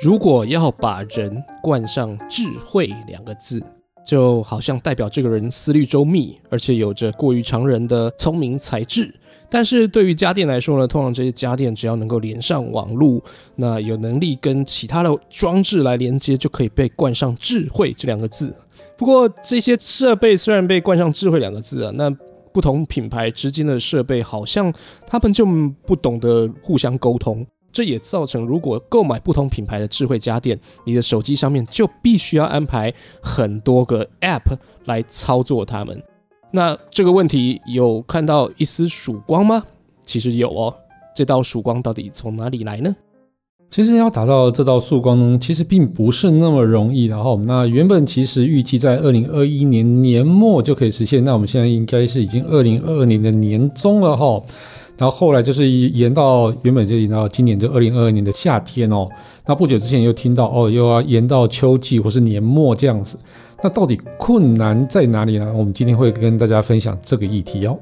如果要把人冠上智慧两个字，就好像代表这个人思虑周密，而且有着过于常人的聪明才智。但是对于家电来说呢，通常这些家电只要能够连上网络，那有能力跟其他的装置来连接，就可以被冠上智慧这两个字。不过这些设备虽然被冠上智慧两个字啊，那不同品牌之间的设备好像他们就不懂得互相沟通，这也造成如果购买不同品牌的智慧家电，你的手机上面就必须要安排很多个 App 来操作它们。那这个问题有看到一丝曙光吗？其实有哦，这道曙光到底从哪里来呢？其实要达到这道曙光呢，其实并不是那么容易的哈。那原本其实预计在二零二一年年末就可以实现，那我们现在应该是已经二零二二年的年中了哈。然后后来就是延到原本就延到今年就二零二二年的夏天哦。那不久之前又听到哦，又要延到秋季或是年末这样子。那到底困难在哪里呢？我们今天会跟大家分享这个议题哦。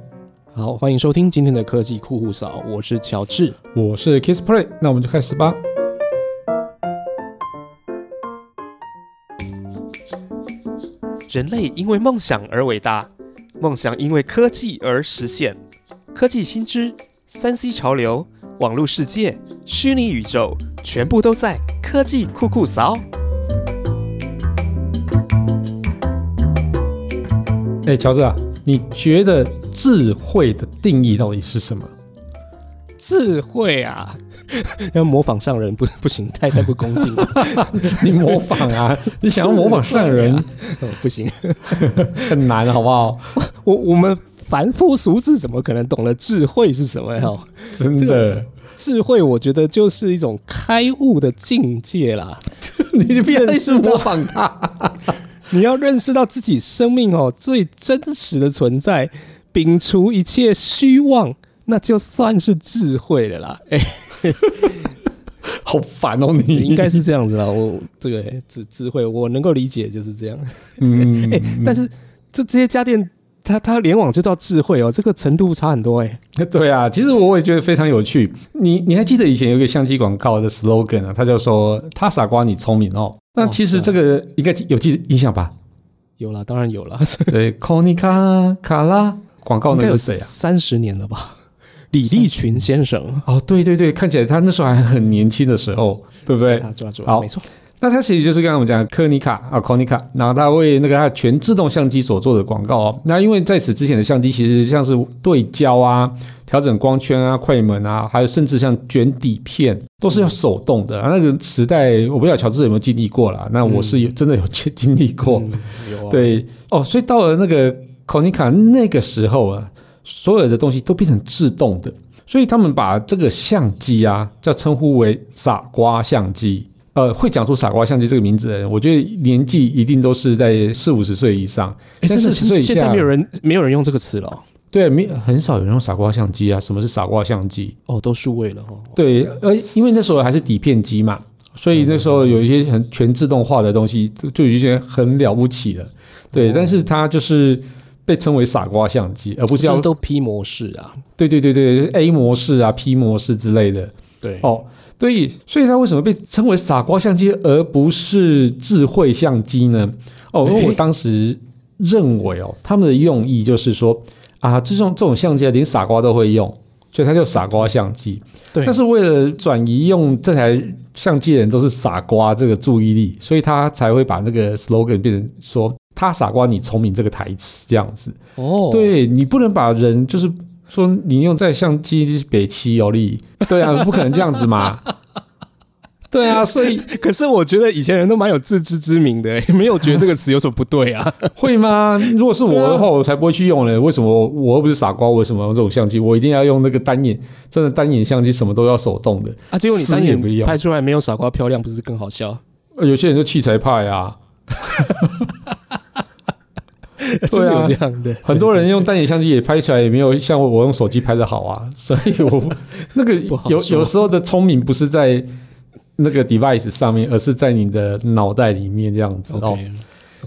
好，欢迎收听今天的科技酷酷嫂，我是乔治，我是 Kiss Play，那我们就开始吧。人类因为梦想而伟大，梦想因为科技而实现。科技新知、三 C 潮流、网络世界、虚拟宇宙，全部都在科技酷酷扫。哎，乔治啊，你觉得智慧的定义到底是什么？智慧啊，要模仿上人不不行，太太不恭敬了。你模仿啊，你想要模仿上人，不行，很难，好不好？我我们凡夫俗子怎么可能懂得智慧是什么呀？真的，智慧我觉得就是一种开悟的境界啦。你就必须模仿他，你要认识到自己生命哦最真实的存在，摒除一切虚妄。那就算是智慧了啦，哎，好烦哦！你应该是这样子啦，我这个智智慧，我能够理解就是这样。嗯，哎，但是这这些家电，它它联网就叫智慧哦，这个程度差很多哎。对啊，其实我也觉得非常有趣。你你还记得以前有一个相机广告的 slogan 啊？他就说“他傻瓜，你聪明哦”。那其实这个应该有记印象吧？有了，当然有了。对 c o n i 卡卡拉广告那个谁啊？三十年了吧？李立群先生哦，对对对，看起来他那时候还很年轻的时候，对不对？好，没错。那它其实就是刚刚我们讲科尼卡啊，科尼卡，然后它为那个它全自动相机所做的广告哦。那因为在此之前的相机其实像是对焦啊、调整光圈啊、快门啊，还有甚至像卷底片，都是要手动的。那个时代，我不知道乔治有没有经历过啦。那我是有真的有经经历过，对哦。所以到了那个科尼卡那个时候啊。所有的东西都变成自动的，所以他们把这个相机啊，叫称呼为“傻瓜相机”。呃，会讲出“傻瓜相机”这个名字的人，我觉得年纪一定都是在四五十岁以上。三四十岁以下，现在没有人没有人用这个词了。对，没很少有人用“傻瓜相机”啊。什么是“傻瓜相机”？哦，都数位了哈。对，呃，因为那时候还是底片机嘛，所以那时候有一些很全自动化的东西，就有一些很了不起了。对，但是它就是。被称为傻瓜相机，而不是要都 P 模式啊？对对对对，A 模式啊，P 模式之类的。对哦，对，所以它为什么被称为傻瓜相机，而不是智慧相机呢？哦，因为我当时认为哦，他们的用意就是说啊，这种这种相机连傻瓜都会用，所以它叫傻瓜相机。对，但是为了转移用这台相机的人都是傻瓜这个注意力，所以他才会把那个 slogan 变成说。他傻瓜，你聪明这个台词这样子哦，对你不能把人就是说你用在相机北七有力，对啊，不可能这样子嘛，对啊，所以 可是我觉得以前人都蛮有自知之明的，没有觉得这个词有什么不对啊？会吗？如果是我的话，我才不会去用呢。为什么我又不是傻瓜？为什么用这种相机？我一定要用那个单眼，真的单眼相机，什么都要手动的啊？结果你单眼拍出来没有傻瓜漂亮，不是更好笑？有些人就器材派啊。对啊，这样的。很多人用单眼相机也拍出来也没有像我用手机拍的好啊，所以我那个 有有时候的聪明不是在那个 device 上面，而是在你的脑袋里面这样子哦。其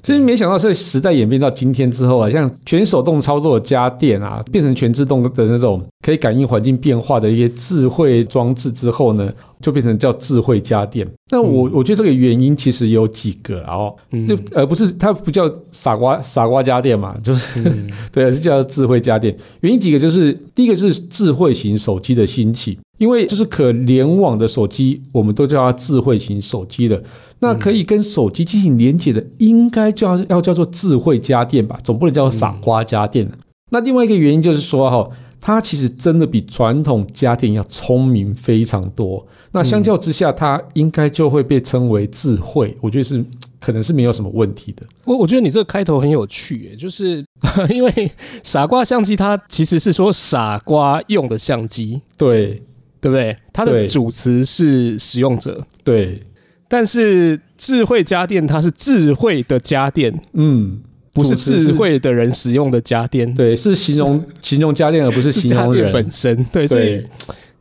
实没想到这个时代演变到今天之后啊，像全手动操作的家电啊，变成全自动的那种可以感应环境变化的一些智慧装置之后呢，就变成叫智慧家电。那我我觉得这个原因其实有几个，然后就而不是它不叫傻瓜傻瓜家电嘛，就是 对，是叫智慧家电。原因几个就是第一个是智慧型手机的兴起，因为就是可联网的手机，我们都叫它智慧型手机的。那可以跟手机进行连接的，应该叫要叫做智慧家电吧，总不能叫傻瓜家电那另外一个原因就是说哈，它其实真的比传统家电要聪明非常多。那相较之下，它应该就会被称为智慧。我觉得是可能是没有什么问题的。我我觉得你这个开头很有趣，就是 因为傻瓜相机它其实是说傻瓜用的相机，对对不对？它的主词是使用者，对。但是智慧家电它是智慧的家电，嗯，不是智慧的人使用的家电，对，是形容形容家电而不是形容人。本身，对，所以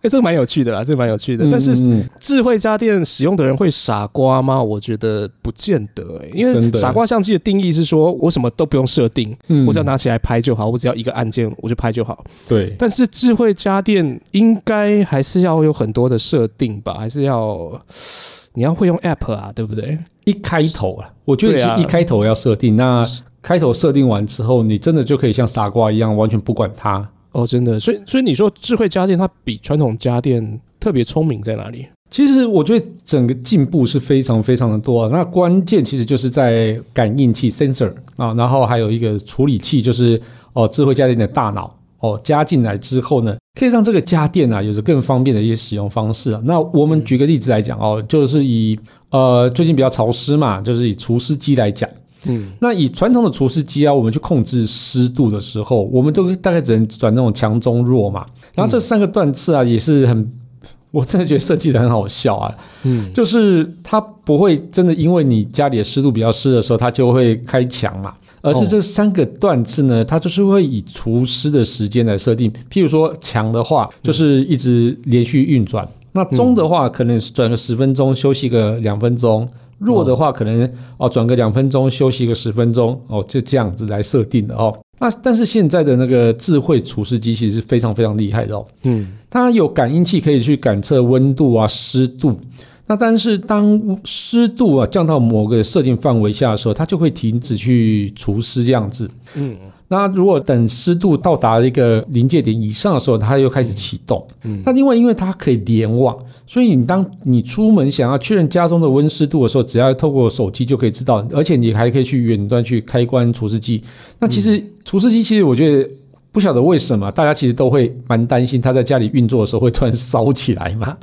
哎，这个蛮有趣的啦，这个蛮有趣的。但是智慧家电使用的人会傻瓜吗？我觉得不见得，因为傻瓜相机的定义是说我什么都不用设定，我只要拿起来拍就好，我只要一个按键我就拍就好。对，但是智慧家电应该还是要有很多的设定吧，还是要。你要会用 App 啊，对不对？一开头啊，我觉得是一开头要设定。那开头设定完之后，你真的就可以像傻瓜一样，完全不管它哦。真的，所以所以你说智慧家电它比传统家电特别聪明在哪里？其实我觉得整个进步是非常非常的多。那关键其实就是在感应器 sensor 啊，然后还有一个处理器，就是哦智慧家电的大脑。哦，加进来之后呢，可以让这个家电啊有着更方便的一些使用方式啊。那我们举个例子来讲哦，就是以呃最近比较潮湿嘛，就是以除湿机来讲，嗯，那以传统的除湿机啊，我们去控制湿度的时候，我们都大概只能转那种强中弱嘛。然后这三个段次啊，也是很，我真的觉得设计的很好笑啊，嗯，就是它不会真的因为你家里的湿度比较湿的时候，它就会开强嘛。而是这三个段次呢，它就是会以除湿的时间来设定。譬如说强的话，就是一直连续运转；那中的话，可能转个十分钟，休息个两分钟；弱的话，可能哦转个两分钟，休息个十分钟。哦，就这样子来设定的哦。那但是现在的那个智慧除湿机其实是非常非常厉害的哦。嗯，它有感应器可以去感测温度啊、湿度。那但是当湿度啊降到某个设定范围下的时候，它就会停止去除湿这样子。嗯，那如果等湿度到达一个临界点以上的时候，它又开始启动。嗯，那另外因为它可以联网，所以你当你出门想要确认家中的温湿度的时候，只要透过手机就可以知道，而且你还可以去远端去开关除湿机。那其实除湿机其实我觉得。不晓得为什么，大家其实都会蛮担心，他在家里运作的时候会突然烧起来嘛？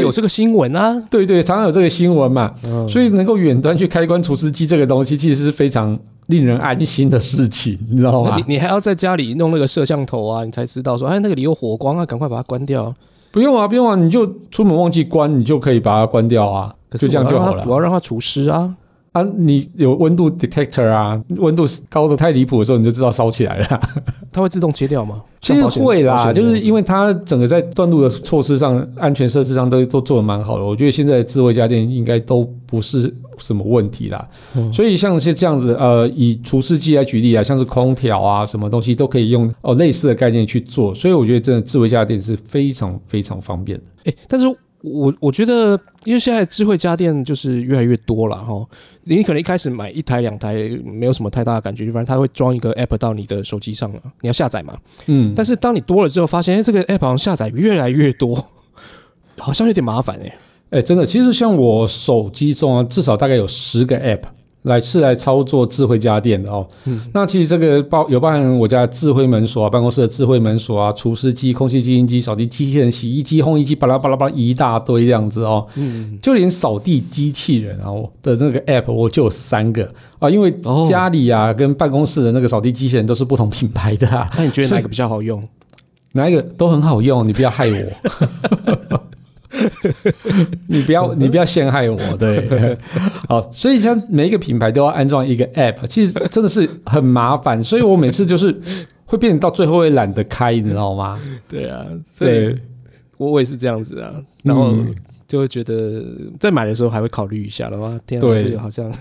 有这个新闻啊？对对，常常有这个新闻嘛。所以能够远端去开关除湿机这个东西，其实是非常令人安心的事情，你知道吗？你你还要在家里弄那个摄像头啊，你才知道说，哎，那个里有火光啊，赶快把它关掉。不用啊，不用啊，你就出门忘记关，你就可以把它关掉啊。就这样就好了。我要让它除湿啊。啊，你有温度 detector 啊，温度高的太离谱的时候，你就知道烧起来了。它会自动切掉吗？其实会啦，就是因为它整个在断路的措施上、安全设施上都都做的蛮好的。我觉得现在智慧家电应该都不是什么问题啦。所以像是这样子，呃，以除湿机来举例啊，像是空调啊，什么东西都可以用哦类似的概念去做。所以我觉得真的智慧家电是非常非常方便的。哎，但是。我我觉得，因为现在智慧家电就是越来越多了哈。你可能一开始买一台两台没有什么太大的感觉，反正它会装一个 app 到你的手机上了，你要下载嘛。嗯。但是当你多了之后，发现哎，这个 app 好像下载越来越多，好像有点麻烦哎。哎，真的，其实像我手机中啊，至少大概有十个 app。来是来操作智慧家电的哦，嗯，那其实这个包有包含我家智慧门锁啊，办公室的智慧门锁啊，除湿机、空气净化机、扫地机器人、洗衣机、烘衣机，巴拉巴拉巴拉一大堆这样子哦，嗯，就连扫地机器人啊的那个 app 我就有三个。啊，因为家里啊跟办公室的那个扫地机器人都是不同品牌的，那你觉得哪个比较好用？哪一个？都很好用，你不要害我。你不要，你不要陷害我，对，好，所以像每一个品牌都要安装一个 App，其实真的是很麻烦，所以我每次就是会变成到最后会懒得开，你知道吗？对啊，所以我我也是这样子啊，然后就会觉得在买的时候还会考虑一下的话，天啊，这个好像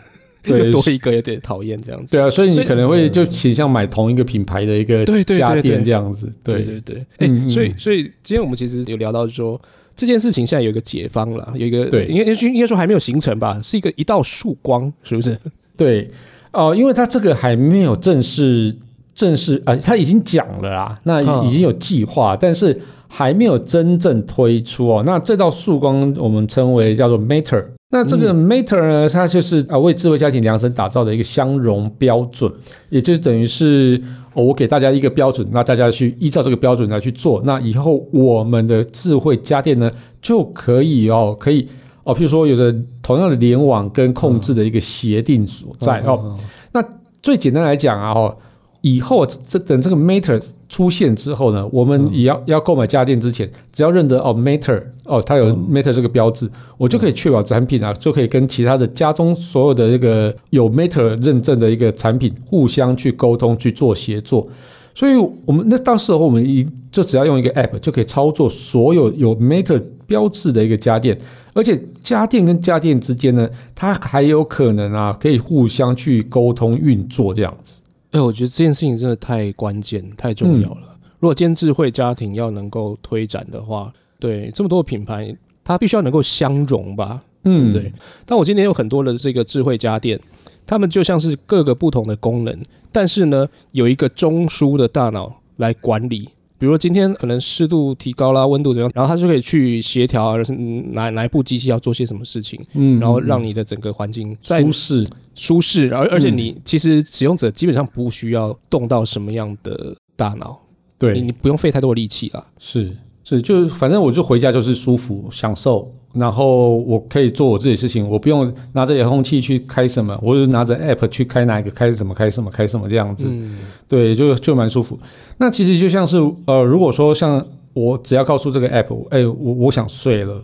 对。多一个有点讨厌这样子。对啊，所以你可能会就倾向买同一个品牌的一个家电这样子。对。对对对，哎、所以所以今天我们其实有聊到说这件事情现在有一个解方了，有一个对应该应该说还没有形成吧，是一个一道曙光，是不是？对，哦、因为它这个还没有正式正式啊、他已经讲了啦，那嗯已经有计划，但是还没有真正推出哦。那这道曙光我们称为叫做 Matter。那这个 Matter 呢，它就是啊为智慧家庭量身打造的一个相容标准，也就是等于是、哦我给大家一个标准，那大家去依照这个标准来去做，那以后我们的智慧家电呢就可以哦，可以哦，譬如说有着同样的联网跟控制的一个协定所在、哦。那，最简单来讲啊，哦，以后这等这个 Matter 出现之后呢，我们也要、要购买家电之前，只要认得哦 Matter 哦，它有 Matter 这个标志，我就可以确保产品啊，就可以跟其他的家中所有的这个有 Matter 认证的一个产品互相去沟通去做协作。所以，我们那到时候我们一就只要用一个 App 就可以操作所有有 Matter 标志的一个家电，而且家电跟家电之间呢，它还有可能啊可以互相去沟通运作这样子。哎、我觉得这件事情真的太关键、太重要了。如果今天智慧家庭要能够推展的话，对这么多品牌，它必须要能够相容吧，对嗯，不对？但我今天有很多的这个智慧家电，它们就像是各个不同的功能，但是呢，有一个中枢的大脑来管理。比如说今天可能湿度提高啦，温度怎样，然后它就可以去协调，而是嗯哪哪一部机器要做些什么事情，嗯，然后让你的整个环境在舒适。舒适，而而且嗯你其实使用者基本上不需要动到什么样的大脑，你对，你你不用费太多的力气啊。是是，就是反正我就回家就是舒服享受，然后我可以做我自己的事情，我不用拿着遥控器去开什么，我就拿着 app 去开哪一个开什么开什么开什么这样子。嗯，对，就就蛮舒服。那其实就像是呃，如果说像我只要告诉这个 app，哎，我我想睡了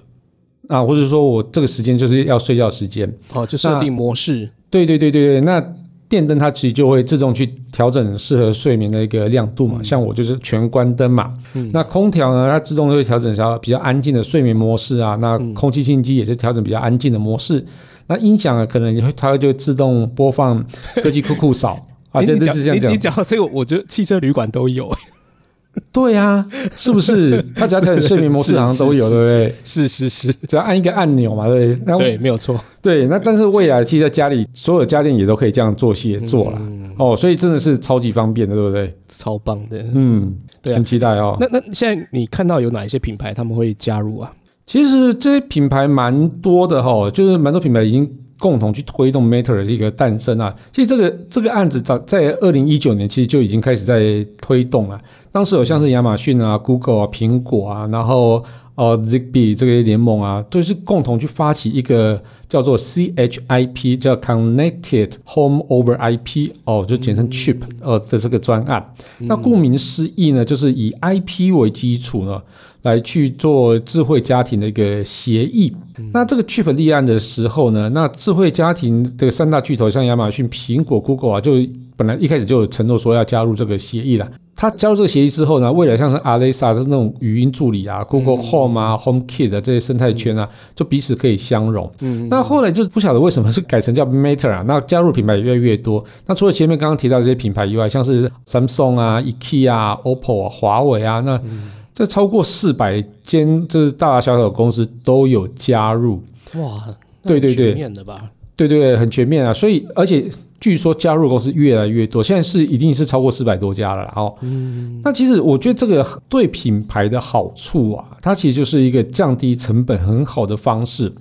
啊，或者说我这个时间就是要睡觉时间，哦，就设定模式，对对对对对，那电灯它其实就会自动去调整适合睡眠的一个亮度嘛。像我就是全关灯嘛，嗯那空调呢，它自动就会调整成比较安静的睡眠模式啊。那嗯空气清新机也是调整比较安静的模式。那音响啊，可能也会它就会自动播放科技酷酷扫啊，这这诶你讲你你是这样讲。讲到这个，我觉得汽车旅馆都有，对啊，是不是？它只要调整睡眠模式，是好像都有，是对不对？是是是，只要按一个按钮嘛，对不对？那对，没有错。对，那但是未来其实在家里所有家电也都可以这样做协作啦。嗯哦，所以真的是超级方便的，对不对？超棒的。嗯，对啊很期待哦。那那现在你看到有哪一些品牌他们会加入啊？其实这些品牌蛮多的哈、就是蛮多品牌已经共同去推动 Matter 的一个诞生啊。其实这个这个案子早在二零一九年其实就已经开始在推动了。当时有像是亚马逊啊、Google 啊、苹果啊，然后呃 Zigbee 这个联盟啊，都是共同去发起一个叫做 CHIP 叫 Connected Home over IP 哦，就简称 Chip 呃的这个专案。那顾名思义呢，就是以 IP 为基础呢，来去做智慧家庭的一个协议。那这个 Chip 立案的时候呢，那智慧家庭的三大巨头像亚马逊、苹果、Google 啊，就本来一开始就有承诺说要加入这个协议了。他加入这个协议之后呢，未来像是 Alexa 的那种语音助理啊、Google Home 啊、HomeKit 的这些生态圈啊，就彼此可以相融。嗯，那后来就不晓得为什么是改成叫 Matter 啊，那加入品牌也越来越多。那除了前面刚刚提到这些品牌以外，像是 Samsung 啊、IKEA 啊、OPPO 啊、华为啊，那这超过四百间就是大大小小的公司都有加入。哇，那对对对很全面的吧？对对对，很全面啊。所以而且据说加入公司越来越多，现在是一定是超过四百多家了啦。哦，那其实我觉得这个对品牌的好处啊，它其实就是一个降低成本很好的方式。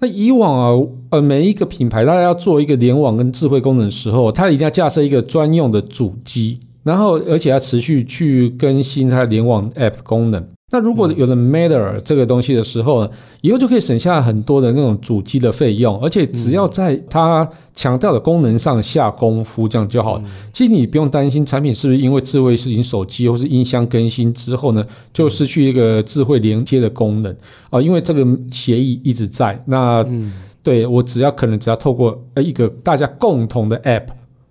那以往啊，呃，每一个品牌大家要做一个联网跟智慧功能的时候，它一定要架设一个专用的主机，然后而且要持续去更新它的联网 App 的功能。那如果有了 Matter 这个东西的时候呢，以后就可以省下很多的那种主机的费用，而且只要在它强调的功能上下功夫，这样就好了。其实你不用担心产品是不是因为智慧型手机或是音箱更新之后呢，就失去一个智慧连接的功能啊、因为这个协议一直在。那嗯，对我只要可能只要透过呃一个大家共同的 App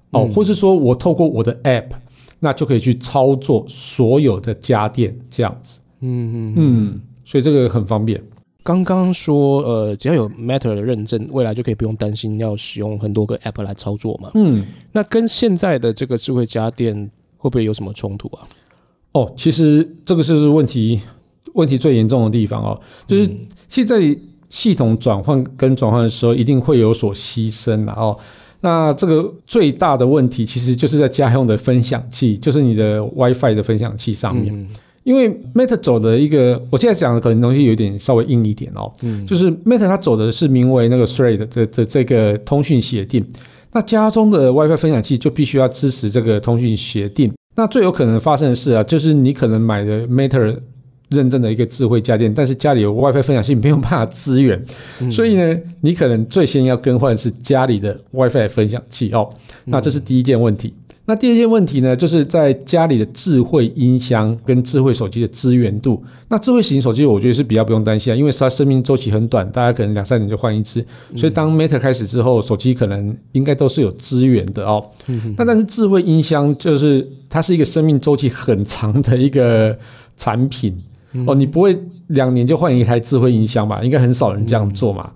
哦，嗯或是说我透过我的 App，那就可以去操作所有的家电这样子。嗯嗯，嗯，所以这个很方便。刚刚说，呃，只要有 Matter 的认证，未来就可以不用担心要使用很多个 App 来操作嘛。嗯，那跟现在的这个智慧家电会不会有什么冲突啊？哦，其实这个就是问题，问题最严重的地方哦，就是现在系统转换跟转换的时候，一定会有所牺牲的哦。那这个最大的问题，其实就是在家用的分享器，就是你的 WiFi 的分享器上面。嗯因为 Meta 走的一个，我现在讲的可能东西有点稍微硬一点哦，嗯就是 Meta 它走的是名为那个 Thread 的的这个通讯协定，那家中的 WiFi 分享器就必须要支持这个通讯协定。那最有可能发生的事啊，就是你可能买的 Meta 认证的一个智慧家电，但是家里有 WiFi 分享器没有办法支援，嗯所以呢，你可能最先要更换是家里的 WiFi 分享器哦。那这是第一件问题。那第二件问题呢，就是在家里的智慧音箱跟智慧手机的资源度。那智慧型手机，我觉得是比较不用担心啊，因为它生命周期很短，大家可能两三年就换一次。所以当 Meta 开始之后，手机可能应该都是有资源的哦。那但是智慧音箱就是它是一个生命周期很长的一个产品哦，你不会两年就换一台智慧音箱吧？应该很少人这样做嘛。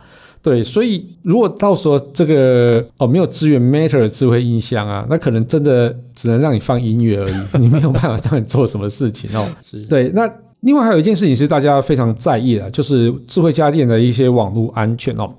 对，所以如果到时候这个哦没有支援 Matter 的智慧音箱啊，那可能真的只能让你放音乐而已，你没有办法让你做什么事情哦。是对，那另外还有一件事情是大家非常在意的，就是智慧家电的一些网络安全哦。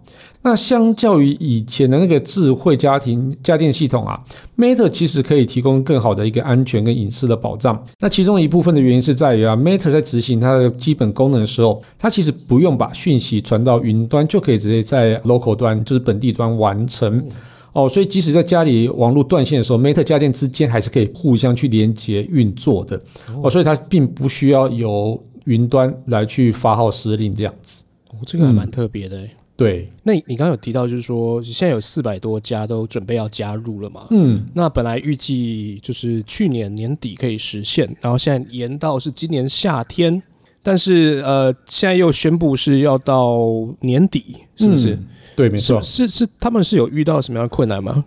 那相较于以前的那个智慧家庭家电系统啊，Meta 其实可以提供更好的一个安全跟隐私的保障。那其中一部分的原因是在于啊，Meta 在执行它的基本功能的时候，它其实不用把讯息传到云端，就可以直接在 local 端，就是本地端完成。哦，所以即使在家里网络断线的时候，Meta 家电之间还是可以互相去连接运作的。哦，所以它并不需要由云端来去发号施令这样子。哦，这个还蛮特别的。对，那你你刚刚有提到，就是说现在有四百多家都准备要加入了嘛？嗯，那本来预计就是去年年底可以实现，然后现在延到是今年夏天，但是呃，现在又宣布是要到年底，是不是？嗯对，没错。是是是，他们是有遇到什么样的困难吗？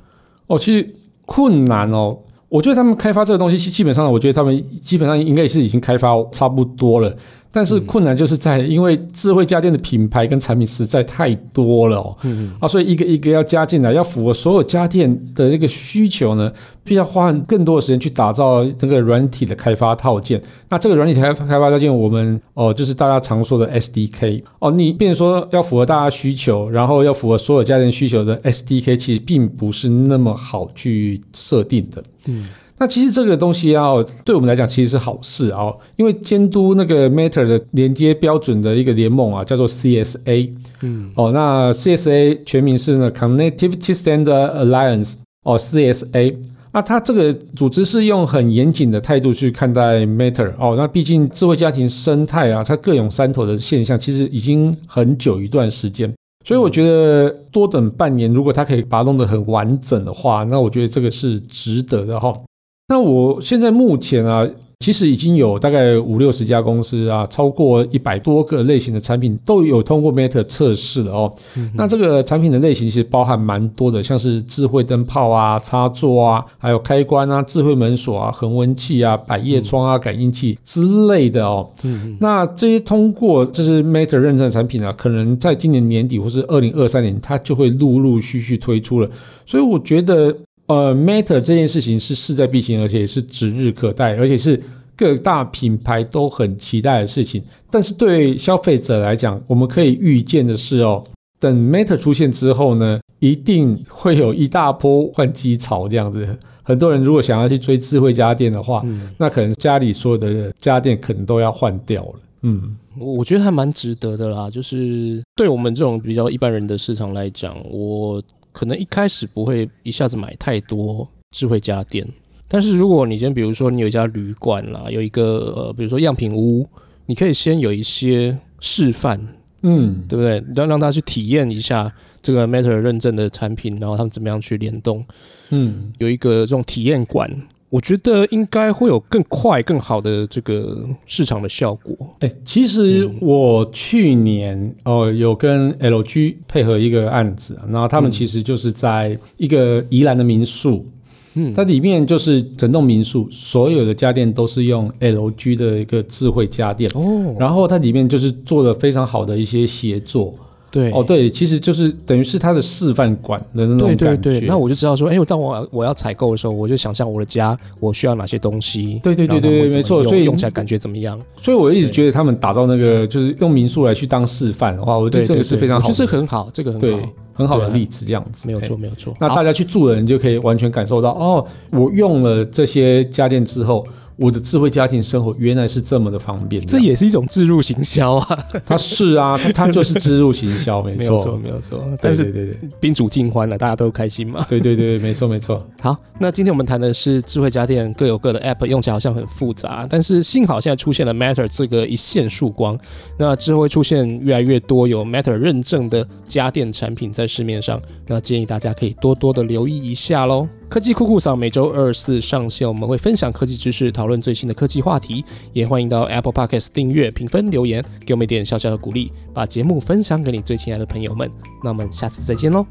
哦，其实困难哦，我觉得他们开发这个东西，基本上我觉得他们基本上应该也是已经开发差不多了。但是困难就是在，因为智慧家电的品牌跟产品实在太多了哦，嗯啊，所以一个一个要加进来，要符合所有家电的那个需求呢，必须要花更多的时间去打造那个软体的开发套件。那这个软体开开发套件，我们哦，就是大家常说的 SDK 哦，你变成说要符合大家需求，然后要符合所有家电需求的 SDK，其实并不是那么好去设定的。嗯。那其实这个东西啊，对我们来讲其实是好事啊，因为监督那个 Matter 的连接标准的一个联盟啊，叫做 CSA。嗯，哦，那 CSA 全名是呢 Connectivity Standard Alliance，哦 CSA。那它这个组织是用很严谨的态度去看待 Matter。哦，那毕竟智慧家庭生态啊，它各有山头的现象，其实已经很久一段时间。所以我觉得多等半年，如果它可以把它弄得很完整的话，那我觉得这个是值得的哈。那我现在目前啊，其实已经有大概五六十家公司啊，超过一百多个类型的产品都有通过 Meta 测试了哦。那这个产品的类型其实包含蛮多的，像是智慧灯泡啊、插座啊，还有开关啊、智慧门锁啊、恒温器啊、百叶窗啊、感应器之类的哦。嗯那这些通过就是 Meta 认证的产品啊，可能在今年年底或是二零二三年，它就会陆陆续续推出了。所以我觉得。呃 meter 这件事情是势在必行，而且也是指日可待，而且是各大品牌都很期待的事情。但是对消费者来讲，我们可以预见的是哦，等 meter 出现之后呢，一定会有一大波换机潮这样子。很多人如果想要去追智慧家电的话，嗯，那可能家里所有的家电可能都要换掉了。嗯，我我觉得还蛮值得的啦。就是对我们这种比较一般人的市场来讲，我可能一开始不会一下子买太多智慧家电，但是如果你先比如说你有一家旅馆啦，有一个呃，比如说样品屋，你可以先有一些示范，嗯，对不对？让让他去体验一下这个 Matter 认证的产品，然后他们怎么样去联动，嗯，有一个这种体验馆，我觉得应该会有更快、更好的这个市场的效果。哎、其实我去年哦、有跟 LG 配合一个案子，然后他们其实就是在一个宜兰的民宿嗯，它里面就是整栋民宿所有的家电都是用 LG 的一个智慧家电，哦，然后它里面就是做了非常好的一些协作。对，哦，对，其实就是等于是它的示范馆的那种感觉。对对，那我就知道说，哎，当我我要采购的时候，我就想象我的家我需要哪些东西。对对对对会怎么用没错所以用起来感觉怎么样？所以我一直对觉得他们打造那个就是用民宿来去当示范的话，我觉对得这个是非常好我觉得这的，个很好，这个很对好，，很好的例子，这样子哎没有错，没有错。那大家去住的人就可以完全感受到，哦，我用了这些家电之后，我的智慧家庭生活原来是这么的方便。这也是一种自入行销啊，它是啊，它它就是植入行销，没错，没有错。但是对对对宾主尽欢了，大家都开心嘛。对对对，没错没错。好，那今天我们谈的是智慧家电各有各的 App，用起来好像很复杂，但是幸好现在出现了 Matter 这个一线曙光，那之后会出现越来越多有 Matter 认证的家电产品在市面上，那建议大家可以多多的留意一下喽。科技酷酷嫂每周二四上线，我们会分享科技知识，讨论最新的科技话题，也欢迎到 Apple Podcast 订阅、评分、留言，给我们一点小小的鼓励，把节目分享给你最亲爱的朋友们。那我们下次再见喽，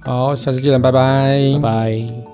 好，下次见，拜拜拜拜。